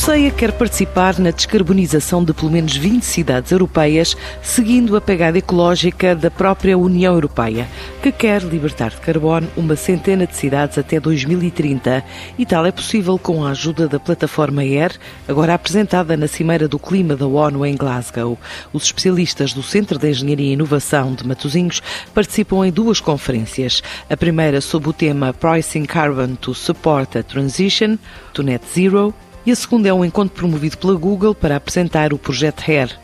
CEIA quer participar na descarbonização de pelo menos 20 cidades europeias, seguindo a pegada ecológica da própria União Europeia, que quer libertar de carbono uma centena de cidades até 2030. E tal é possível com a ajuda da plataforma AIR, agora apresentada na Cimeira do Clima da ONU em Glasgow. Os especialistas do Centro de Engenharia e Inovação de Matosinhos participam em duas conferências. A primeira sob o tema Pricing Carbon to Support a Transition to Net Zero e a segunda é um encontro promovido pela Google para apresentar o projeto HAIR.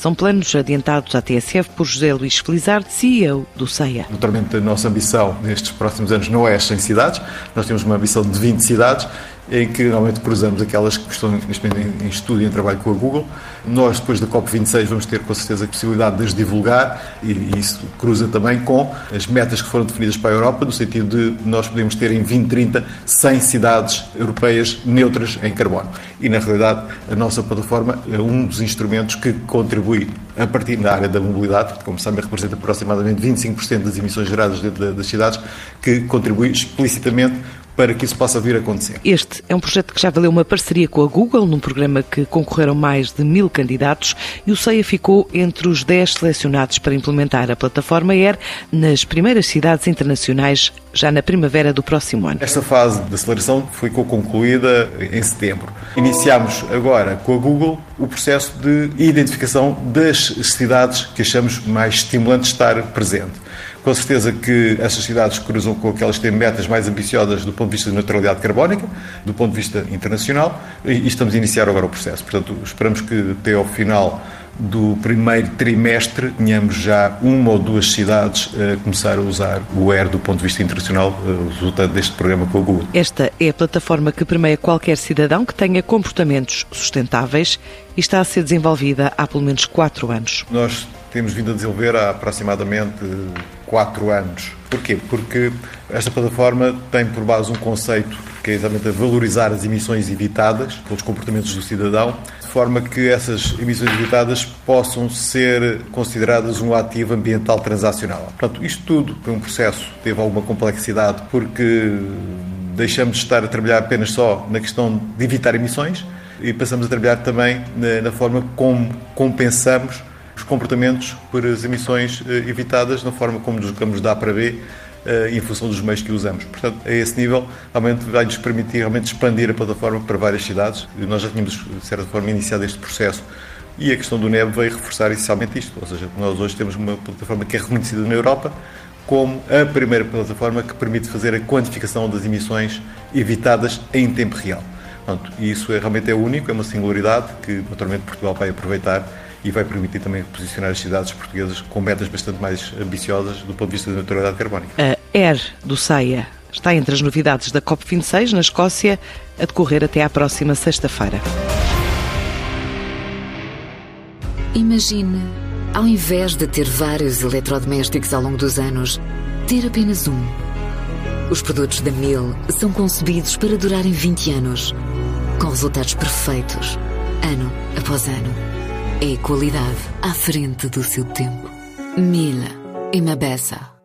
São planos adiantados à TSF por José Luís Felizardo, CEO do CEIA. Naturalmente, a nossa ambição nestes próximos anos não é as 100 cidades, nós temos uma ambição de 20 cidades em que normalmente cruzamos aquelas que estão neste momento em estudo e em trabalho com a Google. Nós, depois da COP26, vamos ter com certeza a possibilidade de as divulgar e isso cruza também com as metas que foram definidas para a Europa, no sentido de nós podemos ter em 2030 100 cidades europeias neutras em carbono. E, na realidade, a nossa plataforma é um dos instrumentos que contribui a partir da área da mobilidade, que, como sabem, representa aproximadamente 25% das emissões geradas dentro das cidades, que contribui explicitamente para que isso possa vir a acontecer. Este é um projeto que já valeu uma parceria com a Google, num programa que concorreram mais de mil candidatos e o CEIA ficou entre os 10 selecionados para implementar a plataforma Air nas primeiras cidades internacionais já na primavera do próximo ano. Esta fase de aceleração foi concluída em setembro. Iniciamos agora com a Google o processo de identificação das cidades que achamos mais estimulantes estar presente. Com certeza que essas cidades cruzam com aquelas que têm metas mais ambiciosas do ponto de vista de neutralidade carbónica, do ponto de vista internacional, e estamos a iniciar agora o processo. Portanto, esperamos que até ao final do primeiro trimestre tenhamos já uma ou duas cidades a começar a usar o ER do ponto de vista internacional, eh, resultado deste programa com a Google. Esta é a plataforma que permeia qualquer cidadão que tenha comportamentos sustentáveis e está a ser desenvolvida há pelo menos quatro anos. Nós temos vindo a desenvolver há aproximadamente quatro anos. Porquê? Porque esta plataforma tem por base um conceito que é exatamente a valorizar as emissões evitadas pelos comportamentos do cidadão, de forma que essas emissões evitadas possam ser consideradas um ativo ambiental transacional. Portanto, isto tudo foi um processo teve alguma complexidade porque deixamos de estar a trabalhar apenas só na questão de evitar emissões e passamos a trabalhar também na forma como compensamos os comportamentos por as emissões eh, evitadas na forma como nos dá para ver eh, em função dos meios que usamos. Portanto, a esse nível, realmente vai-nos permitir realmente expandir a plataforma para várias cidades. Nós já tínhamos, de certa forma, iniciado este processo e a questão do NEB veio reforçar essencialmente isto. Ou seja, nós hoje temos uma plataforma que é reconhecida na Europa como a primeira plataforma que permite fazer a quantificação das emissões evitadas em tempo real. Portanto, isso é, realmente é único, é uma singularidade que, naturalmente, Portugal vai aproveitar e vai permitir também posicionar as cidades portuguesas com metas bastante mais ambiciosas do ponto de vista da neutralidade carbónica. A ER do SAIA está entre as novidades da COP26 na Escócia, a decorrer até à próxima sexta-feira. Imagine, ao invés de ter vários eletrodomésticos ao longo dos anos, ter apenas um. Os produtos da Miele são concebidos para durarem 20 anos, com resultados perfeitos, ano após ano. É qualidade à frente do seu tempo. Mila e Mabessa.